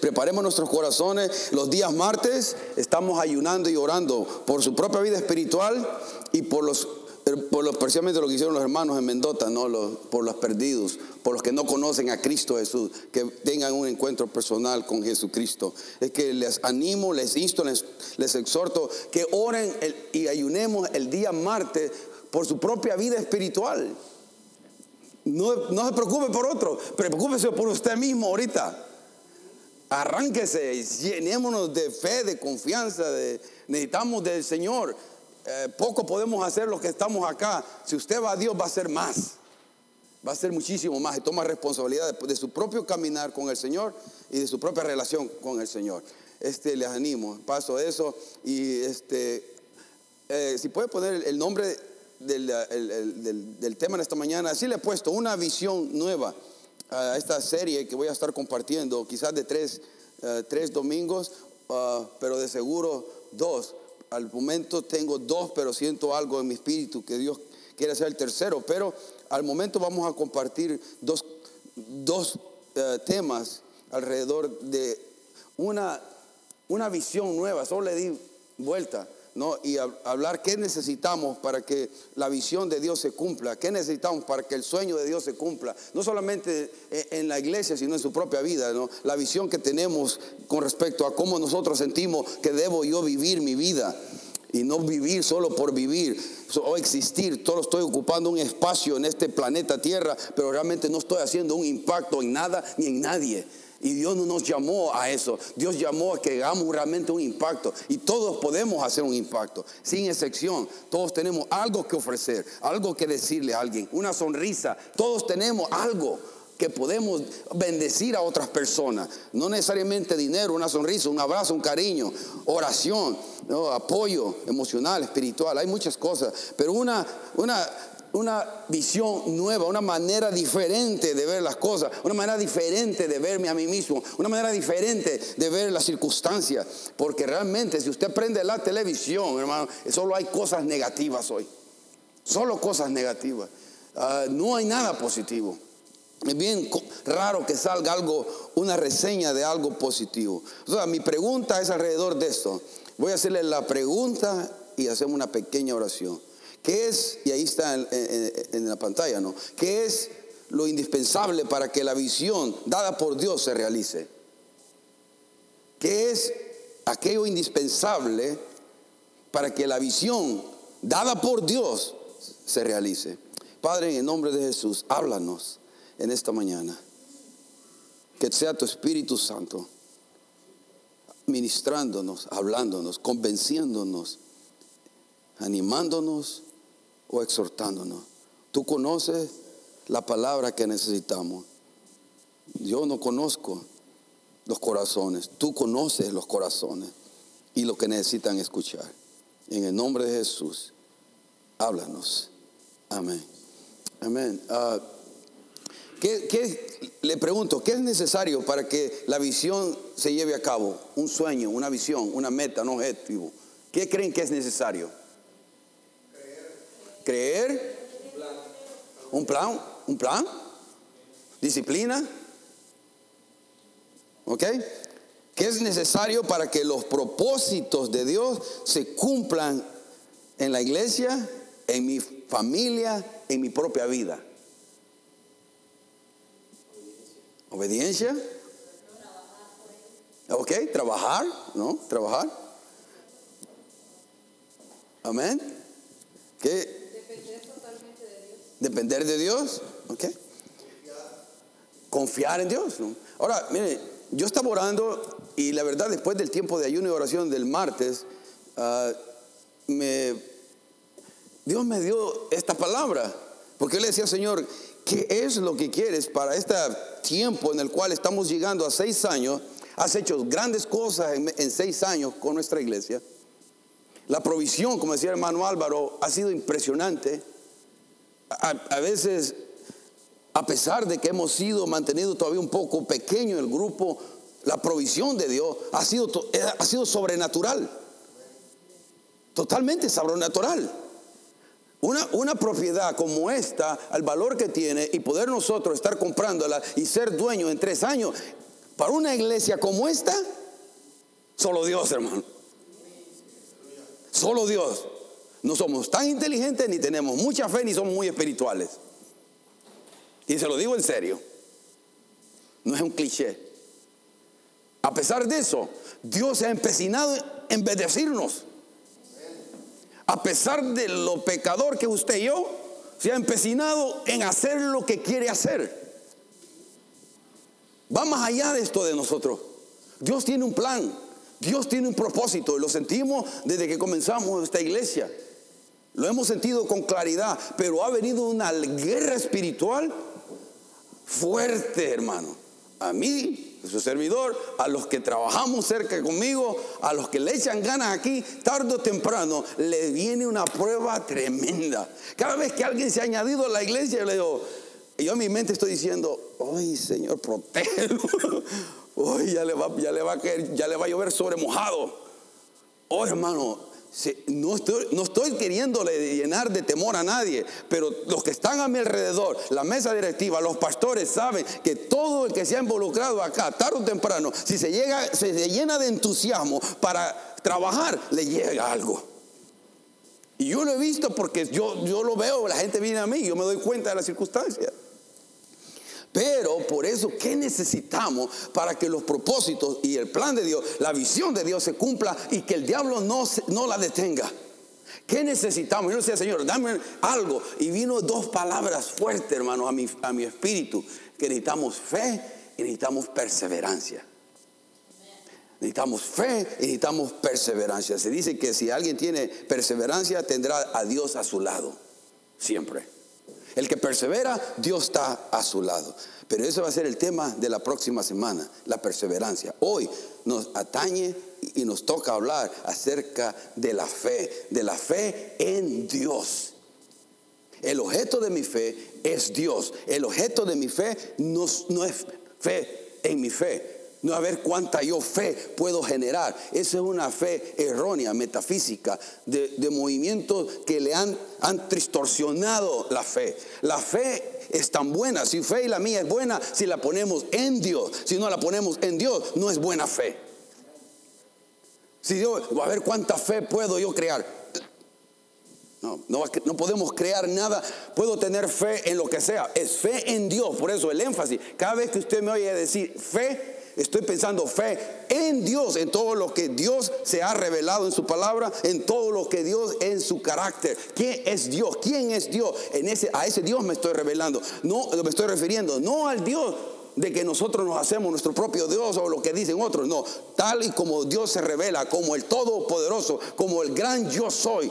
preparemos nuestros corazones. Los días martes estamos ayunando y orando por su propia vida espiritual y por los por los, precisamente lo que hicieron los hermanos en Mendota, ¿no? por los perdidos, por los que no conocen a Cristo Jesús, que tengan un encuentro personal con Jesucristo. Es que les animo, les insto, les, exhorto que oren y ayunemos el día martes por su propia vida espiritual. No, no se preocupe por otro, preocúpese por usted mismo ahorita. Arránquese, llenémonos de fe, de confianza, de, necesitamos del Señor. Eh, poco podemos hacer los que estamos acá. Si usted va a Dios, va a ser más. Va a ser muchísimo más y toma responsabilidad de, su propio caminar con el Señor y de su propia relación con el Señor. Este, les animo, paso eso y este, eh, si puede poner el nombre del, tema en esta mañana, así le he puesto una visión nueva a esta serie que voy a estar compartiendo, quizás de tres, eh, domingos, ah, pero de seguro dos al momento tengo dos, pero siento algo en mi espíritu que Dios quiere hacer el tercero. Pero al momento vamos a compartir dos, eh, temas alrededor de una, una visión nueva. Solo le di vuelta. ¿No? y hablar qué necesitamos para que la visión de Dios se cumpla, qué necesitamos para que el sueño de Dios se cumpla, no solamente en la iglesia, sino en su propia vida, la visión que tenemos con respecto a cómo nosotros sentimos que debo yo vivir mi vida y no vivir solo por vivir o existir, solo estoy ocupando un espacio en este planeta Tierra, pero realmente no estoy haciendo un impacto en nada ni en nadie. Y Dios no nos llamó a eso. Dios llamó a que hagamos realmente un impacto. Y todos podemos hacer un impacto, sin excepción. Todos tenemos algo que ofrecer, algo que decirle a alguien, una sonrisa. Todos tenemos algo que podemos bendecir a otras personas. No necesariamente dinero, una sonrisa, un abrazo, un cariño, oración, apoyo emocional, espiritual. Hay muchas cosas. Pero una, una una visión nueva, una manera diferente de ver las cosas, una manera diferente de verme a mí mismo, una manera diferente de ver las circunstancias. Porque realmente si usted prende la televisión, hermano, solo hay cosas negativas hoy. Solo cosas negativas. Ah, no hay nada positivo. Es bien raro que salga algo, una reseña de algo positivo. O mi pregunta es alrededor de esto. Voy a hacerle la pregunta y hacemos una pequeña oración. ¿Qué es, y ahí está en, la pantalla, ¿no? ¿Qué es lo indispensable para que la visión dada por Dios se realice? ¿Qué es aquello indispensable para que la visión dada por Dios se realice? Padre, en el nombre de Jesús, háblanos en esta mañana. Que sea tu Espíritu Santo ministrándonos, hablándonos, convenciéndonos, animándonos exhortándonos. Tú conoces la palabra que necesitamos. Yo no conozco los corazones. Tú conoces los corazones y lo que necesitan escuchar. En el nombre de Jesús, háblanos. Amén. Amén. Ah, ¿qué, le pregunto, ¿qué es necesario para que la visión se lleve a cabo? Un sueño, una visión, una meta, un objetivo. ¿Qué creen que es necesario? Creer, un plan, un plan, disciplina, ¿ok? ¿Qué es necesario para que los propósitos de Dios se cumplan en la iglesia, en mi familia, en mi propia vida? Obediencia. Ok, trabajar, ¿no? Trabajar. Amén. ¿Qué? Depender de Dios. ¿Ok? Confiar en Dios. Ahora, mire, yo estaba orando y la verdad después del tiempo de ayuno y oración del martes, ah, Dios me dio esta palabra. Porque yo le decía, Señor, ¿qué es lo que quieres para este tiempo en el cual estamos llegando a seis años? Has hecho grandes cosas en, en seis años con nuestra iglesia. La provisión, como decía el hermano Álvaro, ha sido impresionante a, veces, a pesar de que hemos sido mantenido todavía un poco pequeño el grupo, la provisión de Dios ha sido, eh, ha sido sobrenatural. Totalmente sobrenatural. Una, una, propiedad como esta, al valor que tiene y poder nosotros estar comprándola y ser dueño en tres años, Para una iglesia como esta, solo Dios, hermano. Solo Dios. No somos tan inteligentes, ni tenemos mucha fe, ni somos muy espirituales. Y se lo digo en serio. No es un cliché. A pesar de eso, Dios se ha empecinado en bendecirnos. A pesar de lo pecador que usted y yo, se ha empecinado en hacer lo que quiere hacer. Va más allá de esto de nosotros. Dios tiene un plan, Dios tiene un propósito y lo sentimos desde que comenzamos esta iglesia. Lo hemos sentido con claridad, pero ha venido una guerra espiritual fuerte, hermano. A mí, su servidor, a los que trabajamos cerca conmigo, a los que le echan ganas aquí, tarde o temprano, le viene una prueba tremenda. Cada vez que alguien se ha añadido a la iglesia, yo le digo, yo en mi mente estoy diciendo, ay Señor, protégelo. Hoy ya le va, a ya le va a llover sobre mojado. Oh, hermano, no estoy, no estoy queriéndole llenar de temor a nadie, pero los que están a mi alrededor, la mesa directiva, los pastores saben que todo el que se ha involucrado acá, tarde o temprano, si se, llega, se llena de entusiasmo para trabajar, le llega algo. Y yo lo he visto porque yo, yo lo veo, la gente viene a mí, yo me doy cuenta de las circunstancias. Pero por eso, ¿qué necesitamos para que los propósitos y el plan de Dios, la visión de Dios se cumpla y que el diablo no, no la detenga? ¿Qué necesitamos? Yo decía, Señor, dame algo. Y vino dos palabras fuertes, hermano, a mi, a mi espíritu, que necesitamos fe y necesitamos perseverancia. Necesitamos fe y necesitamos perseverancia. Se dice que si alguien tiene perseverancia, tendrá a Dios a su lado, siempre. El que persevera, Dios está a su lado. Pero eso va a ser el tema de la próxima semana, la perseverancia. Hoy nos atañe y nos toca hablar acerca de la fe, de la fe en Dios. El objeto de mi fe es Dios. El objeto de mi fe no, no es fe en mi fe, no a ver cuánta yo fe puedo generar. Esa es una fe errónea, metafísica, de, movimientos que le han, han distorsionado la fe. La fe es tan buena, si fe y la mía es buena, si la ponemos en Dios. Si no la ponemos en Dios, no es buena fe. Si Dios, a ver cuánta fe puedo yo crear. No, no, no, podemos crear nada. Puedo tener fe en lo que sea. Es fe en Dios. Por eso el énfasis. Cada vez que usted me oye decir fe, Estoy pensando fe en Dios, en todo lo que Dios se ha revelado en su palabra, en todo lo que Dios en su carácter. ¿Quién es Dios? ¿Quién es Dios? En ese, a ese Dios me estoy revelando. No me estoy refiriendo, no al Dios de que nosotros nos hacemos nuestro propio Dios o lo que dicen otros. No, tal y como Dios se revela, como el Todopoderoso, como el gran yo soy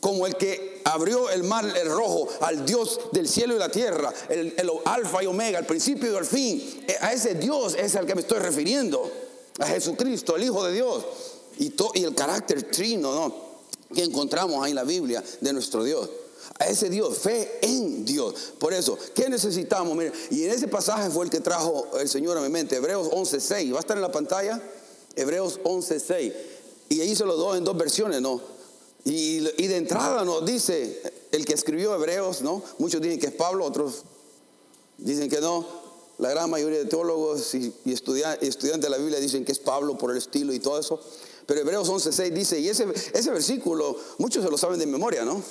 como el que abrió el mar el rojo al Dios del cielo y la tierra, el, alfa y omega, el principio y el fin. Eh, a ese Dios es al que me estoy refiriendo, a Jesucristo, el Hijo de Dios, y, y el carácter trino ¿no? que encontramos ahí en la Biblia de nuestro Dios. A ese Dios, fe en Dios. Por eso, ¿qué necesitamos? y en ese pasaje fue el que trajo el Señor a mi mente, Hebreos 11.6. ¿Va a estar en la pantalla? Hebreos 11.6. Y ahí se lo doy en dos versiones, ¿no? Y, de entrada nos dice el que escribió Hebreos, ¿no? Muchos dicen que es Pablo, otros dicen que no. La gran mayoría de teólogos y, estudiantes de la Biblia dicen que es Pablo por el estilo y todo eso. Pero Hebreos 11.6 dice, y ese, versículo, muchos se lo saben de memoria, ¿no?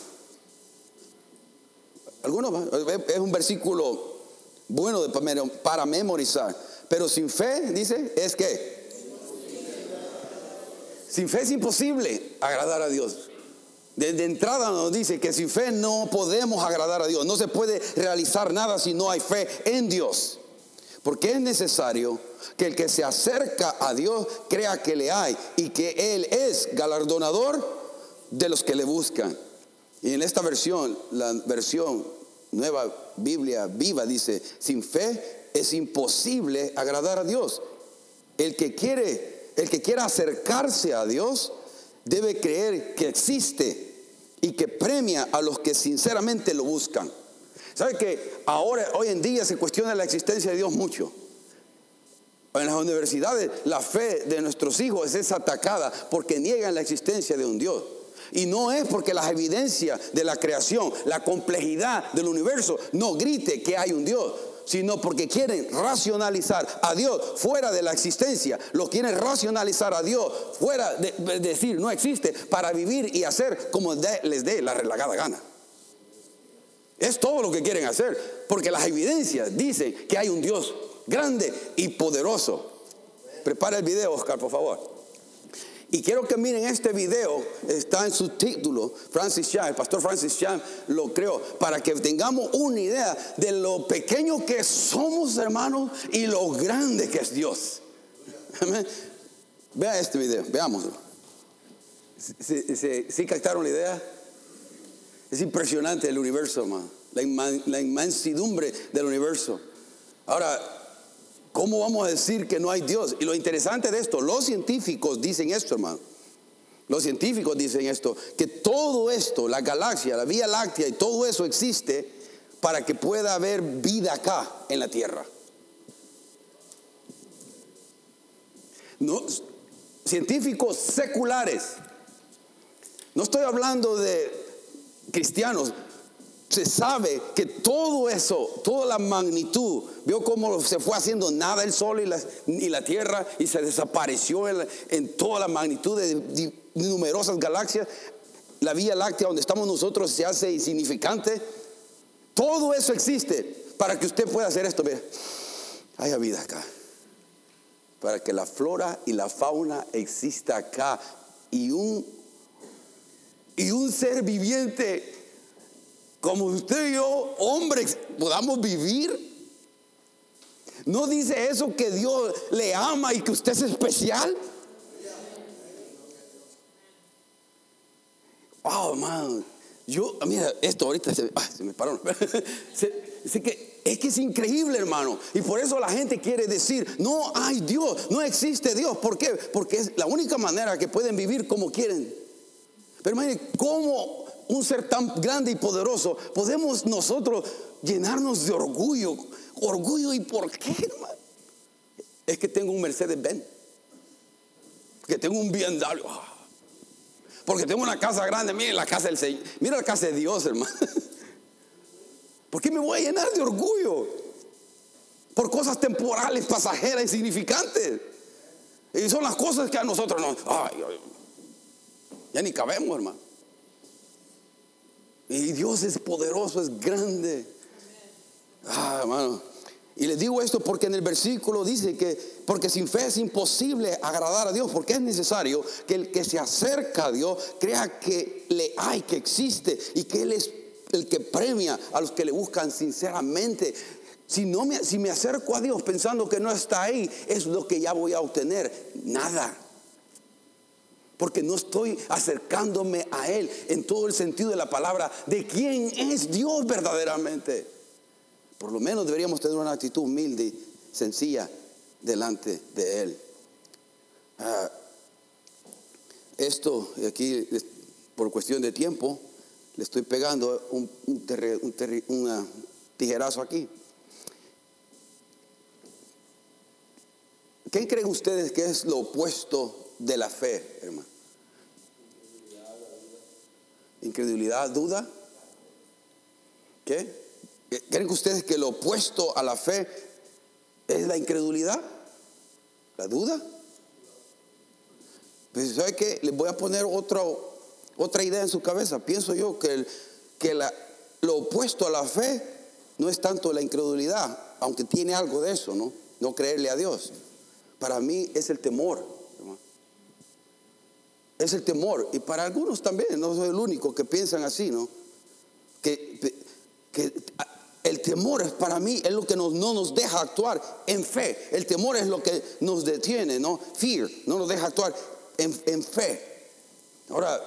Algunos, es un versículo bueno para memorizar. Pero sin fe, dice, es que sin fe es imposible agradar a Dios. Desde entrada nos dice que sin fe no podemos agradar a Dios. No se puede realizar nada si no hay fe en Dios. Porque es necesario que el que se acerca a Dios crea que le hay y que Él es galardonador de los que le buscan. Y en esta versión, la versión nueva Biblia viva dice, sin fe es imposible agradar a Dios. El que quiere, el que quiera acercarse a Dios, debe creer que existe y que premia a los que sinceramente lo buscan. ¿Sabe que ahora, hoy en día se cuestiona la existencia de Dios mucho? En las universidades la fe de nuestros hijos es atacada porque niegan la existencia de un Dios. Y no es porque las evidencias de la creación, la complejidad del universo, no grite que hay un Dios. Sino porque quieren racionalizar a Dios fuera de la existencia. Lo quieren racionalizar a Dios fuera de, decir no existe para vivir y hacer como les dé la relagada gana. Es todo lo que quieren hacer, porque las evidencias dicen que hay un Dios grande y poderoso. Prepara el video, Oscar, por favor. Y quiero que miren este video, está en su título, Francis Chan, el pastor Francis Chan lo creó, para que tengamos una idea de lo pequeño que somos, hermanos, y lo grande que es Dios. Vea este video, veámoslo. ¿Sí, captaron la idea? Es impresionante el universo, hermano, la, la inmensidumbre del universo. Ahora, ¿Cómo vamos a decir que no hay Dios? Y lo interesante de esto, los científicos dicen esto, hermano. Los científicos dicen esto, que todo esto, la galaxia, la Vía Láctea y todo eso existe para que pueda haber vida acá en la Tierra. No, científicos seculares. No estoy hablando de cristianos, se sabe que todo eso, toda la magnitud, vio cómo se fue haciendo nada el sol y la, tierra y se desapareció en, toda la magnitud de, numerosas galaxias. La Vía Láctea donde estamos nosotros se hace insignificante. Todo eso existe para que usted pueda hacer esto. Vea, haya vida acá. Para que la flora y la fauna exista acá y un, y un ser viviente como usted y yo, hombres, podamos vivir. ¿No dice eso que Dios le ama y que usted es especial? Wow, man. Yo, mira, esto ahorita se, ah, me paró. que, es que es increíble, hermano. Y por eso la gente quiere decir, no hay Dios, no existe Dios. ¿Por qué? Porque es la única manera que pueden vivir como quieren. Pero mire, ¿cómo un ser tan grande y poderoso, podemos nosotros llenarnos de orgullo. Orgullo y por qué, hermano? Es que tengo un Mercedes Benz. Que tengo un BMW. Porque tengo una casa grande. Mire la casa del Señor. Mira la casa de Dios, hermano. ¿Por qué me voy a llenar de orgullo? Por cosas temporales, pasajeras, insignificantes. Y son las cosas que a nosotros no. ya ni cabemos, hermano. Y Dios es poderoso, es grande. Ah, hermano. Y les digo esto porque en el versículo dice que, porque sin fe es imposible agradar a Dios, porque es necesario que el que se acerca a Dios crea que le hay, que existe y que Él es el que premia a los que le buscan sinceramente. Si, no me, si me acerco a Dios pensando que no está ahí, es lo que ya voy a obtener. Nada porque no estoy acercándome a Él en todo el sentido de la palabra de quién es Dios verdaderamente. Por lo menos deberíamos tener una actitud humilde, sencilla, delante de Él. Ah, esto, y aquí por cuestión de tiempo, le estoy pegando un, un tijerazo aquí. ¿Qué creen ustedes que es lo opuesto de la fe, hermano? incredulidad, duda. ¿Qué? ¿Creen que ustedes que lo opuesto a la fe es la incredulidad? ¿La duda? Pues ¿sabe qué? Les voy a poner otro, otra idea en su cabeza. Pienso yo que, que la, lo opuesto a la fe no es tanto la incredulidad, aunque tiene algo de eso, ¿no? No creerle a Dios. Para mí es el temor es el temor. Y para algunos también, no soy el único que piensan así, ¿no? Que, el temor es para mí, es lo que no nos deja actuar en fe. El temor es lo que nos detiene, ¿no? Fear, no nos deja actuar en, en fe. Ahora,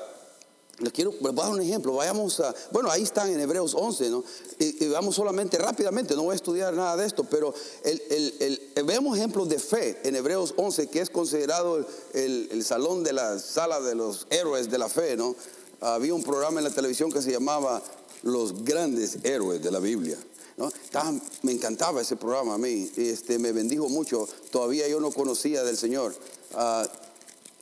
les quiero, voy a dar un ejemplo. Vayamos a, bueno, ahí están en Hebreos 11, ¿no? Y, vamos solamente rápidamente, no voy a estudiar nada de esto, pero el, veamos ejemplos de fe en Hebreos 11, que es considerado el, salón de la sala de los héroes de la fe, ¿no? Había un programa en la televisión que se llamaba Los grandes héroes de la Biblia. ¿no? me encantaba ese programa a mí, este, me bendijo mucho. Todavía yo no conocía del Señor. Ah,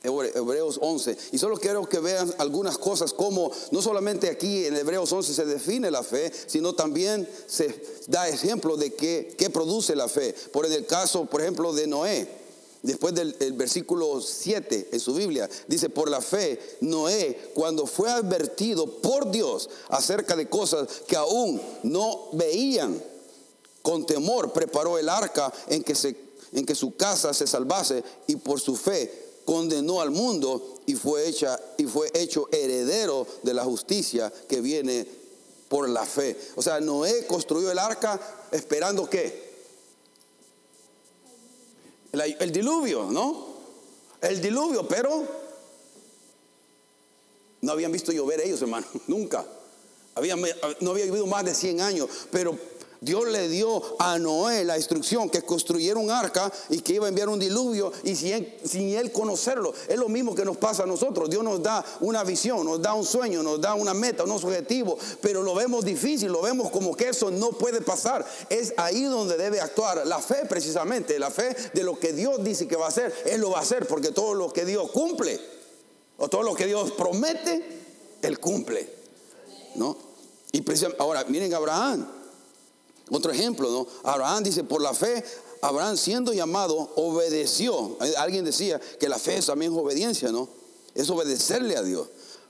Hebreos 11. Y solo quiero que vean algunas cosas como no solamente aquí en Hebreos 11 se define la fe, sino también se da ejemplo de qué, qué produce la fe. Por en el caso, por ejemplo, de Noé. Después del versículo 7 en su Biblia, dice, por la fe, Noé, cuando fue advertido por Dios acerca de cosas que aún no veían, con temor preparó el arca en que, se, en que su casa se salvase y por su fe condenó al mundo y fue, hecha, y fue hecho heredero de la justicia que viene por la fe. O sea, Noé construyó el arca esperando qué? El, diluvio, ¿no? El diluvio, pero no habían visto llover ellos, hermano, nunca. Habían, no había vivido más de 100 años, pero Dios le dio a Noé la instrucción que construyera un arca y que iba a enviar un diluvio y sin él, conocerlo. Es lo mismo que nos pasa a nosotros. Dios nos da una visión, nos da un sueño, nos da una meta, unos objetivos, pero lo vemos difícil, lo vemos como que eso no puede pasar. Es ahí donde debe actuar la fe precisamente, la fe de lo que Dios dice que va a hacer, Él lo va a hacer porque todo lo que Dios cumple o todo lo que Dios promete, Él cumple. ¿No? Y ahora, miren Abraham. Otro ejemplo, ¿no? Abraham dice, por la fe, Abraham siendo llamado, obedeció. Alguien decía que la fe es también obediencia, ¿no? Es obedecerle a Dios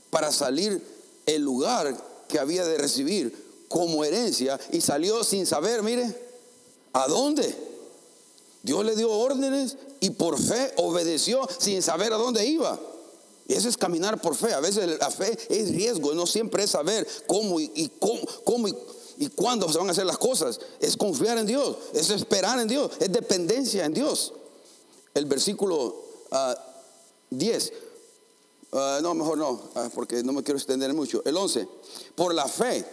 para salir el lugar que había de recibir como herencia y salió sin saber, mire, ¿a dónde? Dios le dio órdenes y por fe obedeció sin saber a dónde iba. Y eso es caminar por fe. A veces la fe es riesgo, no siempre es saber cómo y, cómo, cómo y y cuándo se van a hacer las cosas. Es confiar en Dios, es esperar en Dios, es dependencia en Dios. El versículo 10, ah, ah, no, mejor no, ah, porque no me quiero extender mucho. El 11, por la fe,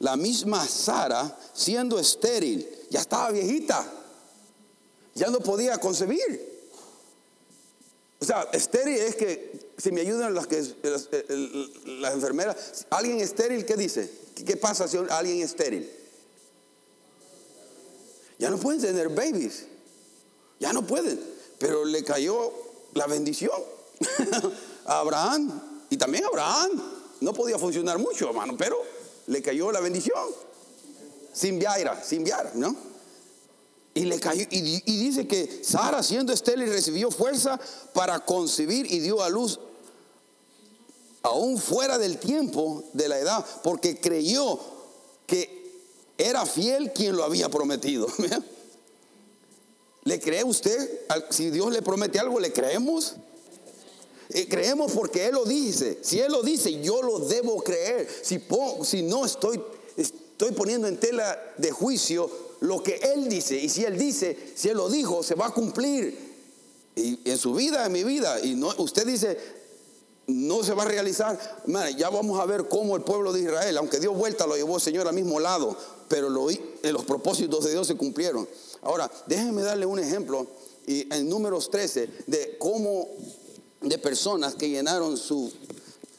la misma Sara, siendo estéril, ya estaba viejita, ya no podía concebir. O sea, estéril es que, si me ayudan las, que, las enfermeras, alguien estéril, ¿qué dice? ¿Qué pasa si alguien es estéril? Ya no pueden tener babies. Ya no pueden. Pero le cayó la bendición a Abraham. Y también Abraham. No podía funcionar mucho, hermano, pero le cayó la bendición. Sin viaira, sin viaira, ¿no? Y le cayó, y, y dice que Sara, siendo estéril, recibió fuerza para concebir y dio a luz aún fuera del tiempo de la edad, porque creyó que era fiel quien lo había prometido. ¿Le cree usted? Si Dios le promete algo, ¿le creemos? Eh, creemos porque Él lo dice. Si Él lo dice, yo lo debo creer. Si, no estoy, estoy poniendo en tela de juicio lo que Él dice. Y si Él dice, si Él lo dijo, se va a cumplir. Y en su vida, en mi vida. Y no, usted dice, no se va a realizar. ya vamos a ver cómo el pueblo de Israel, aunque dio vuelta, lo llevó el Señor al mismo lado, pero los propósitos de Dios se cumplieron. Ahora, déjenme darle un ejemplo y en números 13 de cómo de personas que llenaron su,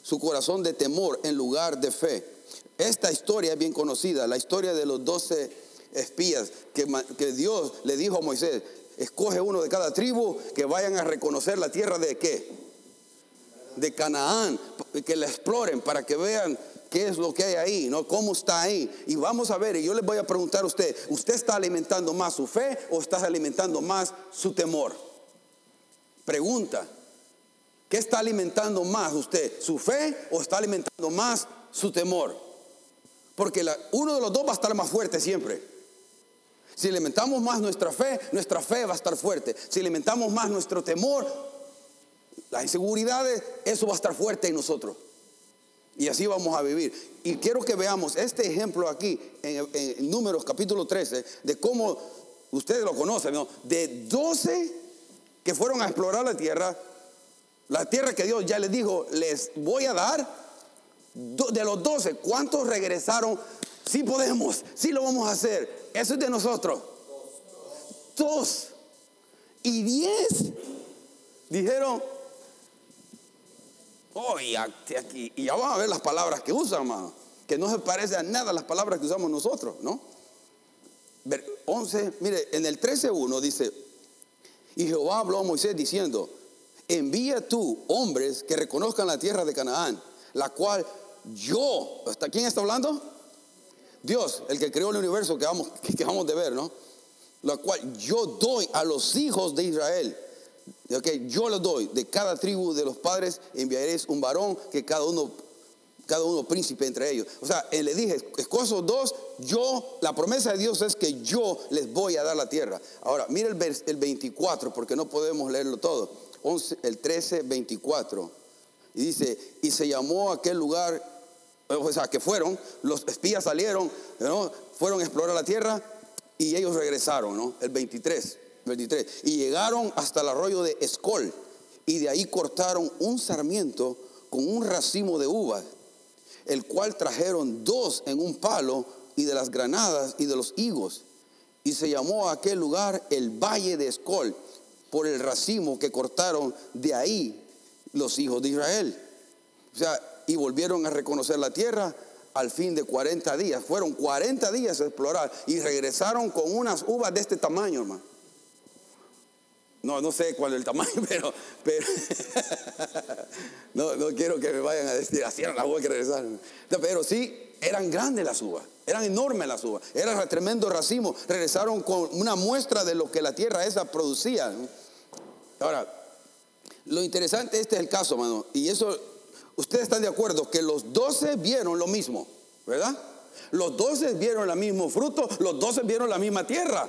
su corazón de temor en lugar de fe. Esta historia es bien conocida, la historia de los doce espías que, que Dios le dijo a Moisés, escoge uno de cada tribu que vayan a reconocer la tierra de qué? De Canaán, que la exploren para que vean qué es lo que hay ahí, ¿no? ¿Cómo está ahí? Y vamos a ver, y yo les voy a preguntar a usted, ¿usted está alimentando más su fe o está alimentando más su temor? Pregunta, ¿qué está alimentando más usted? ¿Su fe o está alimentando más su temor? Porque uno de los dos va a estar más fuerte siempre. Si alimentamos más nuestra fe, nuestra fe va a estar fuerte. Si alimentamos más nuestro temor, las inseguridades, eso va a estar fuerte en nosotros. Y así vamos a vivir. Y quiero que veamos este ejemplo aquí en, Números capítulo 13, de cómo ustedes lo conocen, ¿no? De 12 que fueron a explorar la tierra, la tierra que Dios ya les dijo, les voy a dar. De los 12, ¿cuántos regresaron? Sí podemos, sí lo vamos a hacer. Eso es de nosotros. Dos. Y diez dijeron, Oh, aquí, y ya vamos a ver las palabras que usan, hermano. Que no se parece a nada a las palabras que usamos nosotros, ¿no? 11, mire, en el 13.1 dice, y Jehová habló a Moisés diciendo, envía tú hombres que reconozcan la tierra de Canaán, la cual yo, ¿hasta quién está hablando? Dios, el que creó el universo que vamos, que vamos de ver, ¿no? La cual yo doy a los hijos de Israel. Okay, yo lo doy, de cada tribu de los padres enviaréis un varón que cada uno cada uno príncipe entre ellos. O sea, él le dije, escoso dos, yo, la promesa de Dios es que yo les voy a dar la tierra. Ahora, mire el, el 24, porque no podemos leerlo todo. 11, el 13, 24. Y dice, y se llamó aquel lugar, o sea, que fueron, los espías salieron, ¿no? fueron a explorar la tierra y ellos regresaron, ¿no? El 23, 23. Y llegaron hasta el arroyo de Escol y de ahí cortaron un sarmiento con un racimo de uvas el cual trajeron dos en un palo y de las granadas y de los higos. Y se llamó a aquel lugar el Valle de Escol, por el racimo que cortaron de ahí los hijos de Israel. O sea, y volvieron a reconocer la tierra al fin de 40 días. Fueron 40 días a explorar y regresaron con unas uvas de este tamaño, hermano. No, no sé cuál es el tamaño, pero, pero no, no, quiero que me vayan a decir, así eran las uvas que regresaron. Pero sí, eran grandes las uvas, eran enormes las uvas, era tremendo racimo. Regresaron con una muestra de lo que la tierra esa producía. Ahora, lo interesante, este es el caso, mano, y eso, ustedes están de acuerdo que los doce vieron lo mismo, ¿verdad? Los doce vieron el mismo fruto, los doce vieron la misma tierra.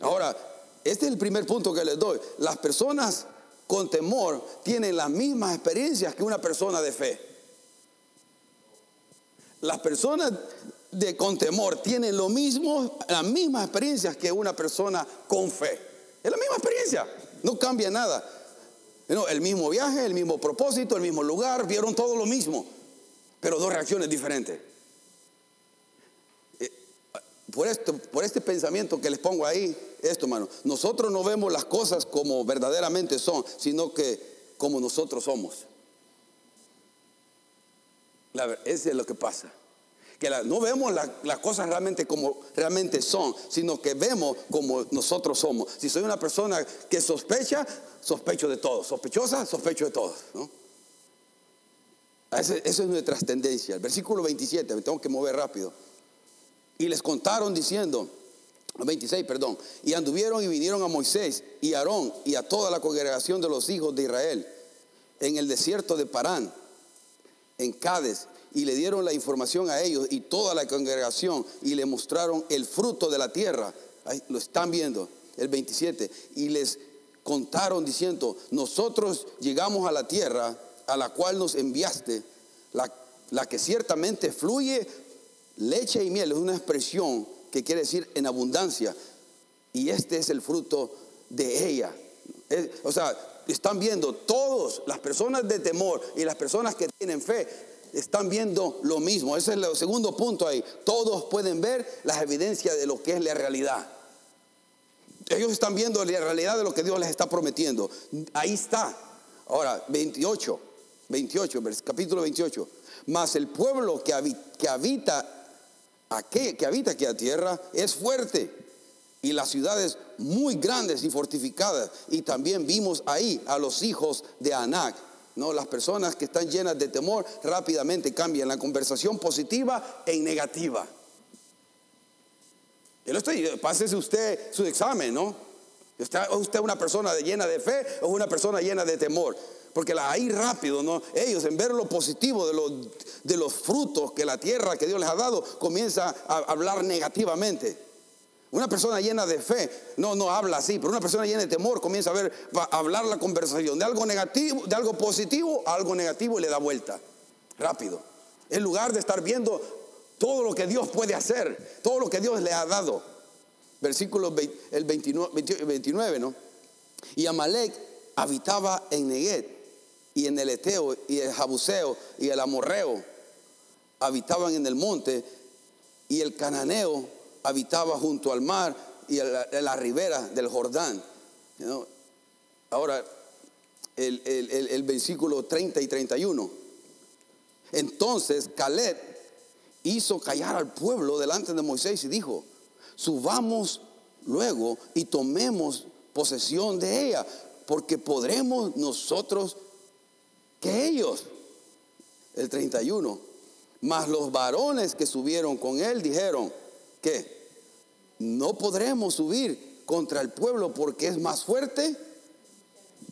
Ahora, este es el primer punto que les doy. Las personas con temor tienen las mismas experiencias que una persona de fe. Las personas de, con temor tienen lo mismo, las mismas experiencias que una persona con fe. Es la misma experiencia, no cambia nada. el mismo viaje, el mismo propósito, el mismo lugar, vieron todo lo mismo, pero dos reacciones diferentes. Por, esto, por este pensamiento que les pongo ahí, esto, hermano. Nosotros no vemos las cosas como verdaderamente son, sino que como nosotros somos. La, ese es lo que pasa. Que no vemos las cosas realmente como realmente son, sino que vemos como nosotros somos. Si soy una persona que sospecha, sospecho de todo. Sospechosa, sospecho de todo. ¿no? Esa es nuestra tendencia. El versículo 27, me tengo que mover rápido. Y les contaron diciendo, 26, perdón. Y anduvieron y vinieron a Moisés y Aarón y a toda la congregación de los hijos de Israel en el desierto de Parán, en Cádiz, y le dieron la información a ellos y toda la congregación y le mostraron el fruto de la tierra. Ahí lo están viendo, el 27. Y les contaron diciendo, nosotros llegamos a la tierra a la cual nos enviaste, la, la que ciertamente fluye leche y miel, es una expresión que quiere decir en abundancia. Y este es el fruto de ella. o sea, están viendo todos, las personas de temor y las personas que tienen fe, están viendo lo mismo. Ese es el segundo punto ahí. Todos pueden ver las evidencias de lo que es la realidad. Ellos están viendo la realidad de lo que Dios les está prometiendo. Ahí está. Ahora, 28, 28, capítulo 28. Mas el pueblo que habita, aquel que habita aquí a tierra es fuerte y las ciudades muy grandes y fortificadas. Y también vimos ahí a los hijos de Anac. ¿no? Las personas que están llenas de temor rápidamente cambian la conversación positiva en negativa. Yo estoy, pásese usted su examen, ¿no? ¿Usted es una persona llena de fe o una persona llena de temor? Porque la, ahí rápido, ¿no? Ellos en ver lo positivo de los, de los frutos que la tierra que Dios les ha dado, comienza a hablar negativamente. Una persona llena de fe no, no habla así, pero una persona llena de temor comienza a, ver, a hablar la conversación de algo negativo, de algo positivo a algo negativo y le da vuelta. Rápido. En lugar de estar viendo todo lo que Dios puede hacer, todo lo que Dios le ha dado. Versículo el 29, 29 ¿no? Y Amalek habitaba en Neguet y en el Eteo y el Jabuseo y el Amorreo habitaban en el monte y el Cananeo habitaba junto al mar y en la, ribera del Jordán. Ahora, el, el, versículo 30 y 31. Entonces Caleb hizo callar al pueblo delante de Moisés y dijo, subamos luego y tomemos posesión de ella porque podremos nosotros que ellos. El 31. Mas los varones que subieron con él dijeron que no podremos subir contra el pueblo porque es más fuerte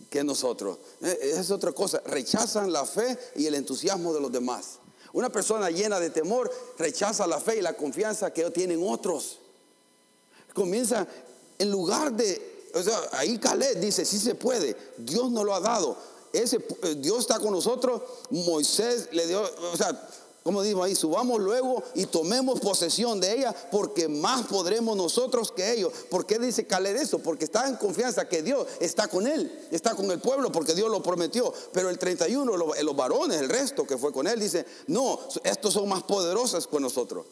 que nosotros. Eh, es otra cosa. Rechazan la fe y el entusiasmo de los demás. Una persona llena de temor rechaza la fe y la confianza que tienen otros. Comienza en lugar de, o sea, ahí Caleb dice, sí se puede, Dios nos lo ha dado. Ese, eh, Dios está con nosotros, Moisés le dio, o sea, como digo ahí, subamos luego y tomemos posesión de ella porque más podremos nosotros que ellos. ¿Por qué dice Caleb eso? Porque está en confianza que Dios está con él, está con el pueblo porque Dios lo prometió. Pero el 31, los, los varones, el resto que fue con él, dice, no, estos son más poderosos que nosotros.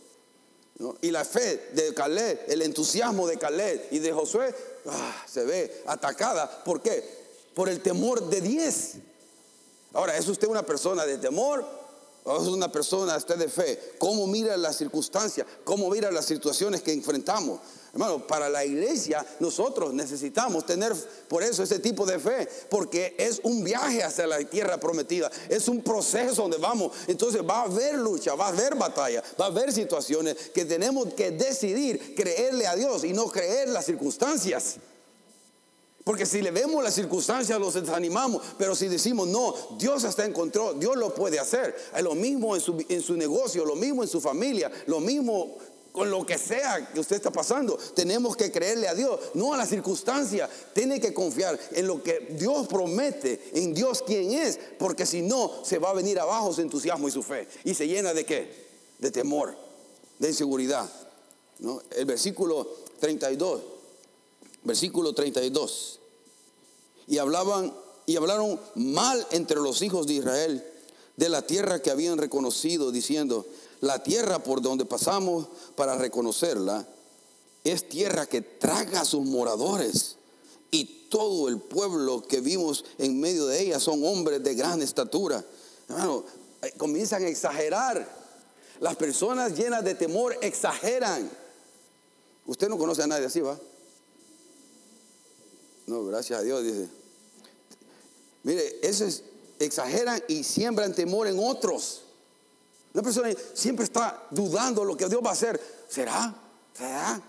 Y la fe de Caleb, el entusiasmo de Caleb y de Josué, ah, se ve atacada. ¿Por qué? Por el temor de 10. Ahora, ¿es usted una persona de temor o es una persona usted de fe? ¿Cómo mira las circunstancias? ¿Cómo mira las situaciones que enfrentamos? Hermano, para la iglesia nosotros necesitamos tener por eso ese tipo de fe, porque es un viaje hacia la tierra prometida, es un proceso donde vamos. Entonces va a haber lucha, va a haber batalla, va a haber situaciones que tenemos que decidir creerle a Dios y no creer las circunstancias. Porque si le vemos las circunstancias, los desanimamos. Pero si decimos, no, Dios está en control, Dios lo puede hacer. Es lo mismo en su, en su negocio, lo mismo en su familia, lo mismo con lo que sea que usted está pasando. Tenemos que creerle a Dios, no a la circunstancia. Tiene que confiar en lo que Dios promete, en Dios quien es, porque si no, se va a venir abajo su entusiasmo y su fe. Y se llena de qué? De temor, de inseguridad. ¿no? El versículo 32, versículo 32. Y hablaban y hablaron mal entre los hijos de Israel de la tierra que habían reconocido, diciendo, la tierra por donde pasamos para reconocerla es tierra que traga a sus moradores. Y todo el pueblo que vimos en medio de ella son hombres de gran estatura. Hermano, eh, comienzan a exagerar. Las personas llenas de temor exageran. Usted no conoce a nadie así, ¿va? No, gracias a Dios, dice. Mire, esos exageran y siembran temor en otros. Una persona siempre está dudando lo que Dios va a hacer. ¿Será? ¿Será?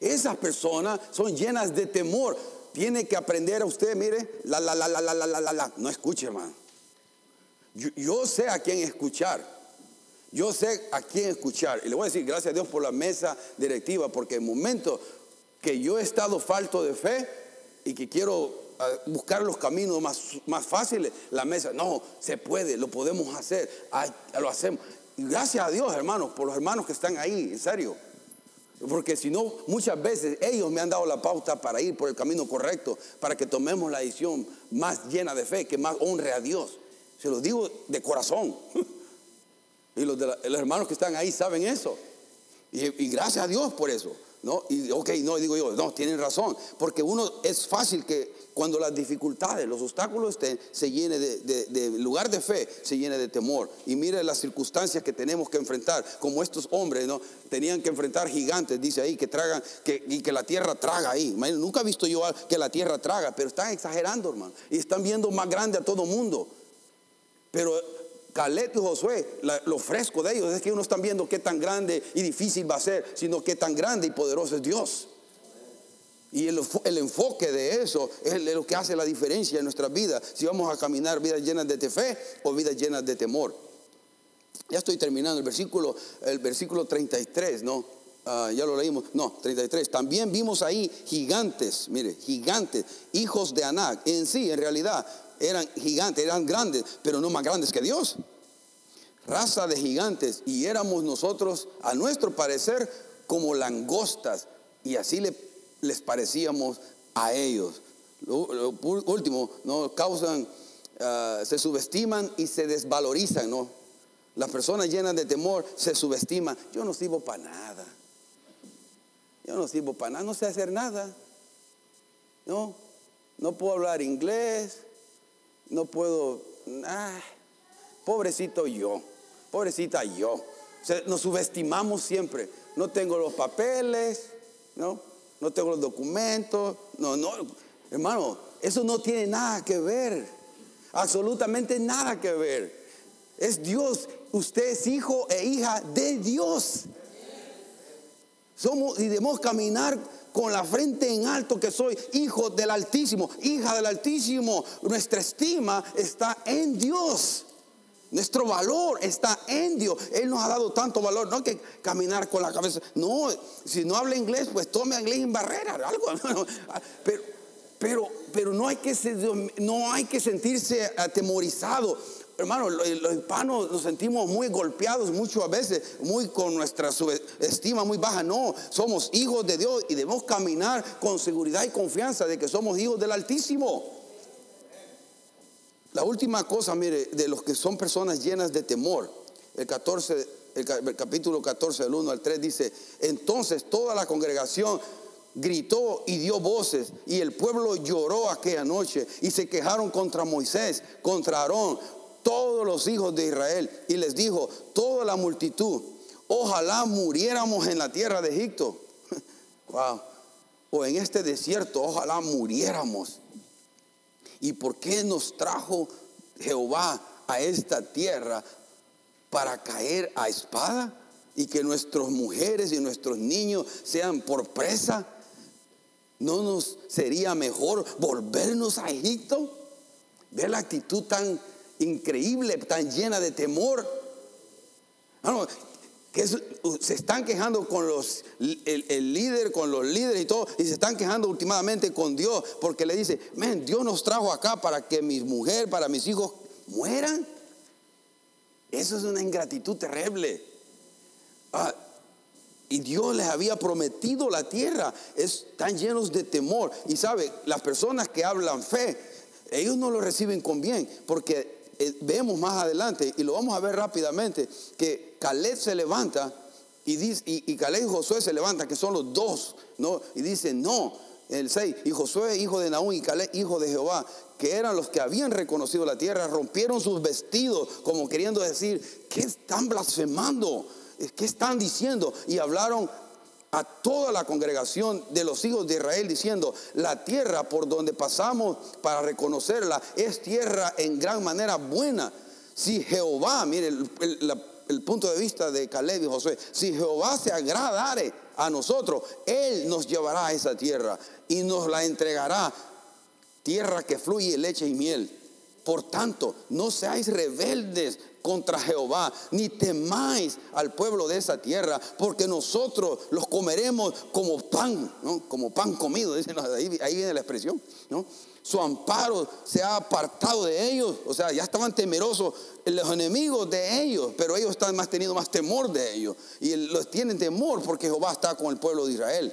Esas personas son llenas de temor. Tiene que aprender a usted, mire, la, la, la, la, la, la, la, la. No escuche, hermano. Yo, yo, sé a quién escuchar. Yo sé a quién escuchar. Y le voy a decir gracias a Dios por la mesa directiva, porque en el momento que yo he estado falto de fe y que quiero buscar los caminos más, más fáciles, la mesa, no, se puede, lo podemos hacer, lo hacemos. Y gracias a Dios, hermanos, por los hermanos que están ahí, en serio. Porque si no, muchas veces ellos me han dado la pauta para ir por el camino correcto, para que tomemos la decisión más llena de fe, que más honre a Dios. Se lo digo de corazón. Y los, de los hermanos que están ahí saben eso. Y gracias a Dios por eso. ¿No? Y ok, no, digo yo, no, tienen razón, porque uno es fácil que cuando las dificultades, los obstáculos estén, se llene de, lugar de fe, se llene de temor. Y mire las circunstancias que tenemos que enfrentar, como estos hombres, ¿no? Tenían que enfrentar gigantes, dice ahí, que tragan, que, y que la tierra traga ahí. Nunca he visto yo que la tierra traga, pero están exagerando, hermano, y están viendo más grande a todo mundo. Pero Caleb y Josué, lo fresco de ellos es que uno están viendo qué tan grande y difícil va a ser, sino qué tan grande y poderoso es Dios. Y el, enfoque de eso es lo que hace la diferencia en nuestras vidas. Si vamos a caminar vidas llenas de fe o vidas llenas de temor. Ya estoy terminando el versículo, el versículo 33, ¿no? Ah, ya lo leímos. No, 33. También vimos ahí gigantes, mire, gigantes, hijos de Anac. En sí, en realidad, eran gigantes, eran grandes, pero no más grandes que Dios. Raza de gigantes y éramos nosotros, a nuestro parecer, como langostas y así les parecíamos a ellos. Lo, último, ¿no? causan, ah, se subestiman y se desvalorizan, ¿no? Las personas llenas de temor se subestiman. Yo no sirvo para nada. Yo no sirvo para nada, no sé hacer nada. No, no puedo hablar inglés, no puedo, ah, pobrecito yo, pobrecita yo. nos subestimamos siempre. No tengo los papeles, ¿no? No tengo los documentos, no, no. Hermano, eso no tiene nada que ver. Absolutamente nada que ver. Es Dios. Usted es hijo e hija de Dios. Somos y debemos caminar con la frente en alto que soy hijo del Altísimo, hija del Altísimo. Nuestra estima está en Dios. Nuestro valor está en Dios. Él nos ha dado tanto valor. No hay que caminar con la cabeza. No, si no habla inglés, pues tome inglés en barrera. Algo. Pero, pero, pero no, hay que, no hay que sentirse atemorizado. Hermano, los hispanos nos sentimos muy golpeados muchas veces, muy con nuestra estima muy baja. No, somos hijos de Dios y debemos caminar con seguridad y confianza de que somos hijos del Altísimo. La última cosa, mire, de los que son personas llenas de temor, el 14, el capítulo 14 del 1 al 3 dice, entonces toda la congregación gritó y dio voces y el pueblo lloró aquella noche y se quejaron contra Moisés, contra Aarón, todos los hijos de Israel y les dijo, toda la multitud, ojalá muriéramos en la tierra de Egipto. wow. O en este desierto, ojalá muriéramos. ¿Y por qué nos trajo Jehová a esta tierra para caer a espada? Y que nuestras mujeres y nuestros niños sean por presa. ¿No nos sería mejor volvernos a Egipto? Ver la actitud tan increíble, tan llena de temor. Ah, que se están quejando con los, el, líder, con los líderes y todo, y se están quejando últimamente con Dios, porque le dice, men, Dios nos trajo acá para que mis mujeres, para mis hijos mueran. Eso es una ingratitud terrible. Ah, y Dios les había prometido la tierra. Están llenos de temor. Y sabe, las personas que hablan fe, ellos no lo reciben con bien, porque eh, vemos más adelante, y lo vamos a ver rápidamente, que Caleb se levanta y, dice, y, Caleb y Josué se levantan, que son los dos, ¿no? Y dice, no, el 6, y Josué, hijo de Naúm, y Caleb, hijo de Jehová, que eran los que habían reconocido la tierra, rompieron sus vestidos, como queriendo decir, ¿qué están blasfemando? ¿Qué están diciendo? Y hablaron a toda la congregación de los hijos de Israel diciendo, la tierra por donde pasamos para reconocerla es tierra en gran manera buena. Si Jehová, mire el, punto de vista de Caleb y Josué, si Jehová se agradare a nosotros, Él nos llevará a esa tierra y nos la entregará, tierra que fluye leche y miel. Por tanto, no seáis rebeldes contra Jehová, ni temáis al pueblo de esa tierra, porque nosotros los comeremos como pan, ¿no? como pan comido, dicen, ahí, viene la expresión, ¿no? Su amparo se ha apartado de ellos, o sea, ya estaban temerosos los enemigos de ellos, pero ellos están más teniendo más temor de ellos, y los tienen temor porque Jehová está con el pueblo de Israel.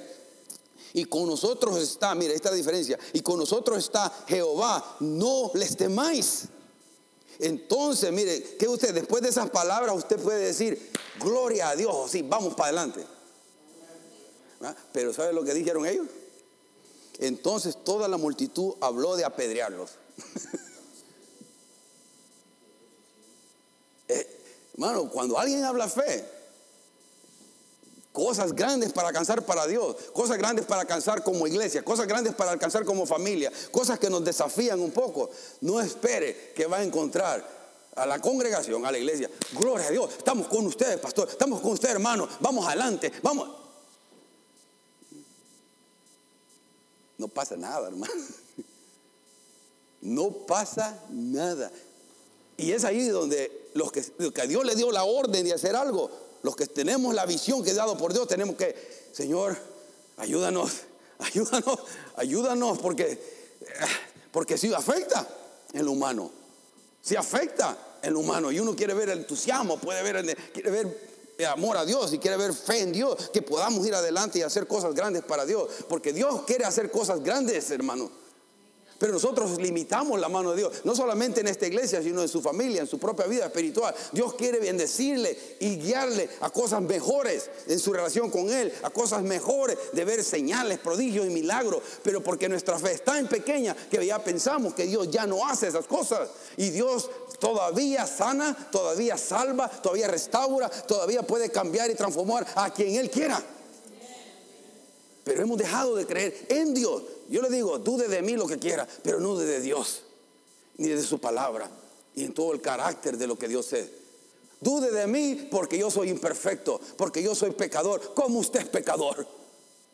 Y con nosotros está, mire, esta diferencia. Y con nosotros está Jehová, no les temáis. Entonces, mire, que usted después de esas palabras usted puede decir, gloria a Dios, sí, vamos para adelante. ¿Ah? Pero ¿sabe lo que dijeron ellos? Entonces toda la multitud habló de apedrearlos. eh, hermano, cuando alguien habla fe, Cosas grandes para alcanzar para Dios, cosas grandes para alcanzar como iglesia, cosas grandes para alcanzar como familia, cosas que nos desafían un poco. No espere que va a encontrar a la congregación, a la iglesia. Gloria a Dios, estamos con ustedes, pastor, estamos con ustedes, hermano, vamos adelante, vamos. No pasa nada, hermano. No pasa nada. Y es ahí donde los que, los que Dios le dio la orden de hacer algo, los que tenemos la visión que he dado por Dios, tenemos que, Señor, ayúdanos, ayúdanos, ayúdanos, porque, porque si afecta en lo humano, si afecta en lo humano, y uno quiere ver el entusiasmo, puede ver, quiere ver amor a Dios y quiere ver fe en Dios, que podamos ir adelante y hacer cosas grandes para Dios, porque Dios quiere hacer cosas grandes, hermano. Pero nosotros limitamos la mano de Dios, no solamente en esta iglesia, sino en su familia, en su propia vida espiritual. Dios quiere bendecirle y guiarle a cosas mejores en su relación con Él, a cosas mejores de ver señales, prodigios y milagros. Pero porque nuestra fe es tan pequeña que ya pensamos que Dios ya no hace esas cosas. Y Dios todavía sana, todavía salva, todavía restaura, todavía puede cambiar y transformar a quien Él quiera. Pero hemos dejado de creer en Dios Yo le digo, dude de mí lo que quiera, pero no dude de Dios, ni de su palabra, y en todo el carácter de lo que Dios es. Dude de mí porque yo soy imperfecto, porque yo soy pecador, como usted es pecador.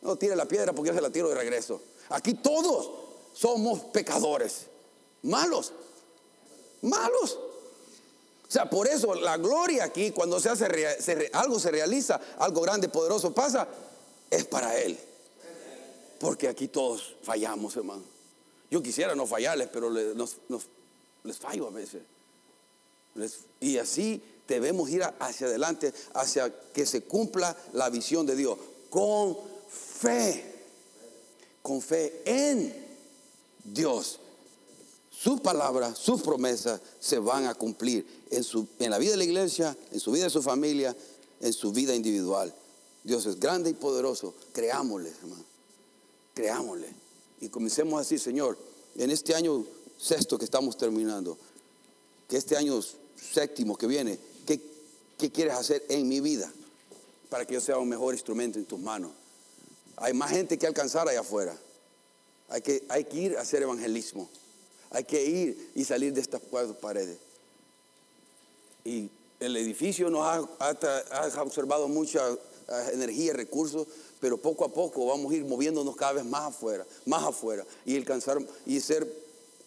No tire la piedra porque yo se la tiro de regreso. Aquí todos somos pecadores, malos, malos. O sea, por eso la gloria aquí, cuando se hace algo se realiza, algo grande, poderoso pasa, es para Él. Porque aquí todos fallamos, hermano. Yo quisiera no fallarles, pero les, les fallo a veces. y así debemos ir hacia adelante, hacia que se cumpla la visión de Dios. Con fe. Con fe en Dios. Sus palabras, sus promesas se van a cumplir en, su, en la vida de la iglesia, en su vida de su familia, en su vida individual. Dios es grande y poderoso. Creámosle, hermano. Creámosle. Y comencemos así, Señor, en este año sexto que estamos terminando, que este año séptimo que viene, ¿qué, qué quieres hacer en mi vida? Para que yo sea un mejor instrumento en tus manos. Hay más gente que alcanzar allá afuera. Hay que, hay que ir a hacer evangelismo. Hay que ir y salir de estas cuatro paredes. Y el edificio nos ha, ha, observado mucha eh, energía, recursos, pero poco a poco vamos a ir moviéndonos cada vez más afuera, más afuera, y alcanzar y ser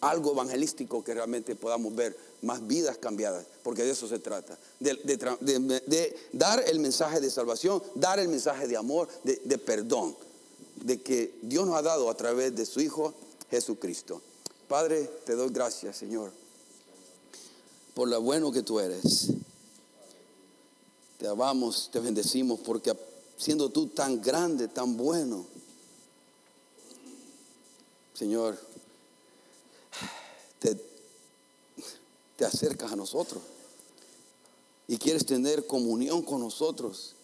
algo evangelístico que realmente podamos ver más vidas cambiadas, porque de eso se trata, de, dar el mensaje de salvación, dar el mensaje de amor, de perdón, de que Dios nos ha dado a través de su Hijo Jesucristo. Padre, te doy gracias, Señor, por lo bueno que tú eres. Te amamos, te bendecimos, porque siendo tú tan grande, tan bueno, Señor, te, te acercas a nosotros y quieres tener comunión con nosotros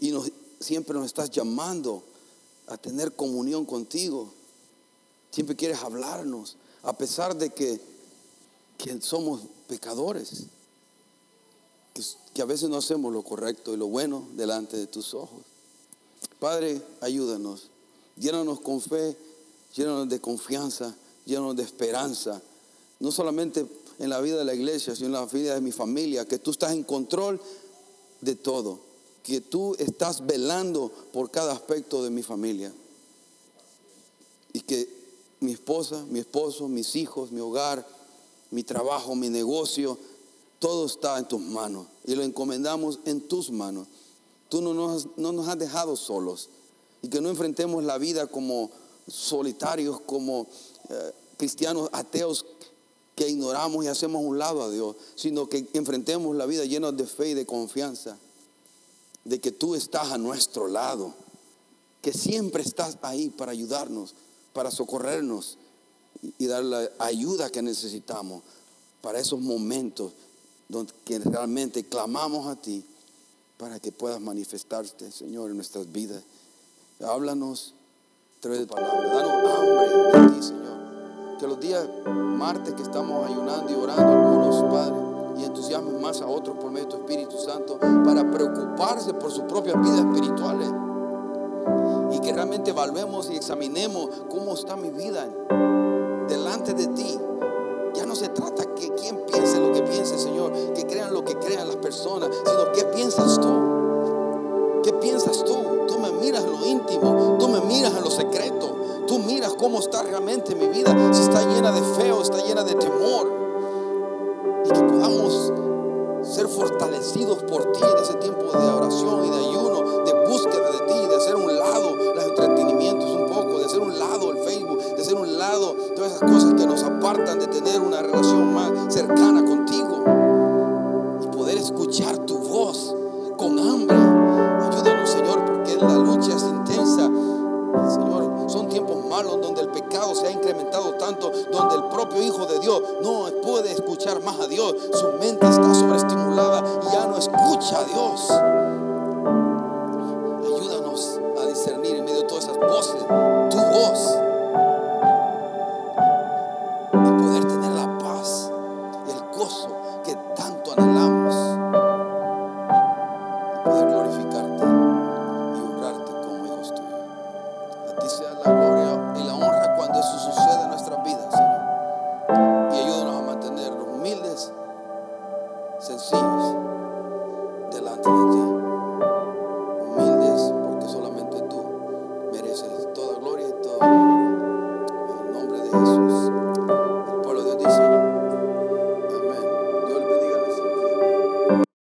y siempre nos estás llamando a tener comunión contigo. Siempre quieres hablarnos, a pesar de que, somos pecadores, que, a veces no hacemos lo correcto y lo bueno delante de tus ojos. Padre, ayúdanos, llénanos con fe, llénanos de confianza, llénanos de esperanza, no solamente en la vida de la iglesia, sino en la vida de mi familia, que tú estás en control de todo, que tú estás velando por cada aspecto de mi familia. Y que mi esposa, mi esposo, mis hijos, mi hogar, mi trabajo, mi negocio, todo está en tus manos y lo encomendamos en tus manos. Tú no nos, no nos has dejado solos y que no enfrentemos la vida como solitarios, como eh, cristianos ateos que ignoramos y hacemos un lado a Dios, sino que enfrentemos la vida llenos de fe y de confianza, de que tú estás a nuestro lado, que siempre estás ahí para ayudarnos para socorrernos y dar la ayuda que necesitamos para esos momentos donde realmente clamamos a ti para que puedas manifestarte, Señor, en nuestras vidas. Háblanos a través de palabras. Danos hambre de ti, Señor. Que los días martes que estamos ayunando y orando, algunos, Padre, y entusiasmen más a otros por medio de tu Espíritu Santo para preocuparse por sus propias vidas espirituales y que realmente evaluemos y examinemos cómo está mi vida delante de ti. Ya no se trata quien piense lo que piense, Señor, que crean lo que crean las personas, sino qué piensas tú. ¿Qué piensas tú? Tú me miras en lo íntimo, tú me miras en lo secreto, tú miras cómo está realmente mi vida, si está llena de feo, está llena de temor. Y que podamos ser fortalecidos por ti en ese tiempo de oración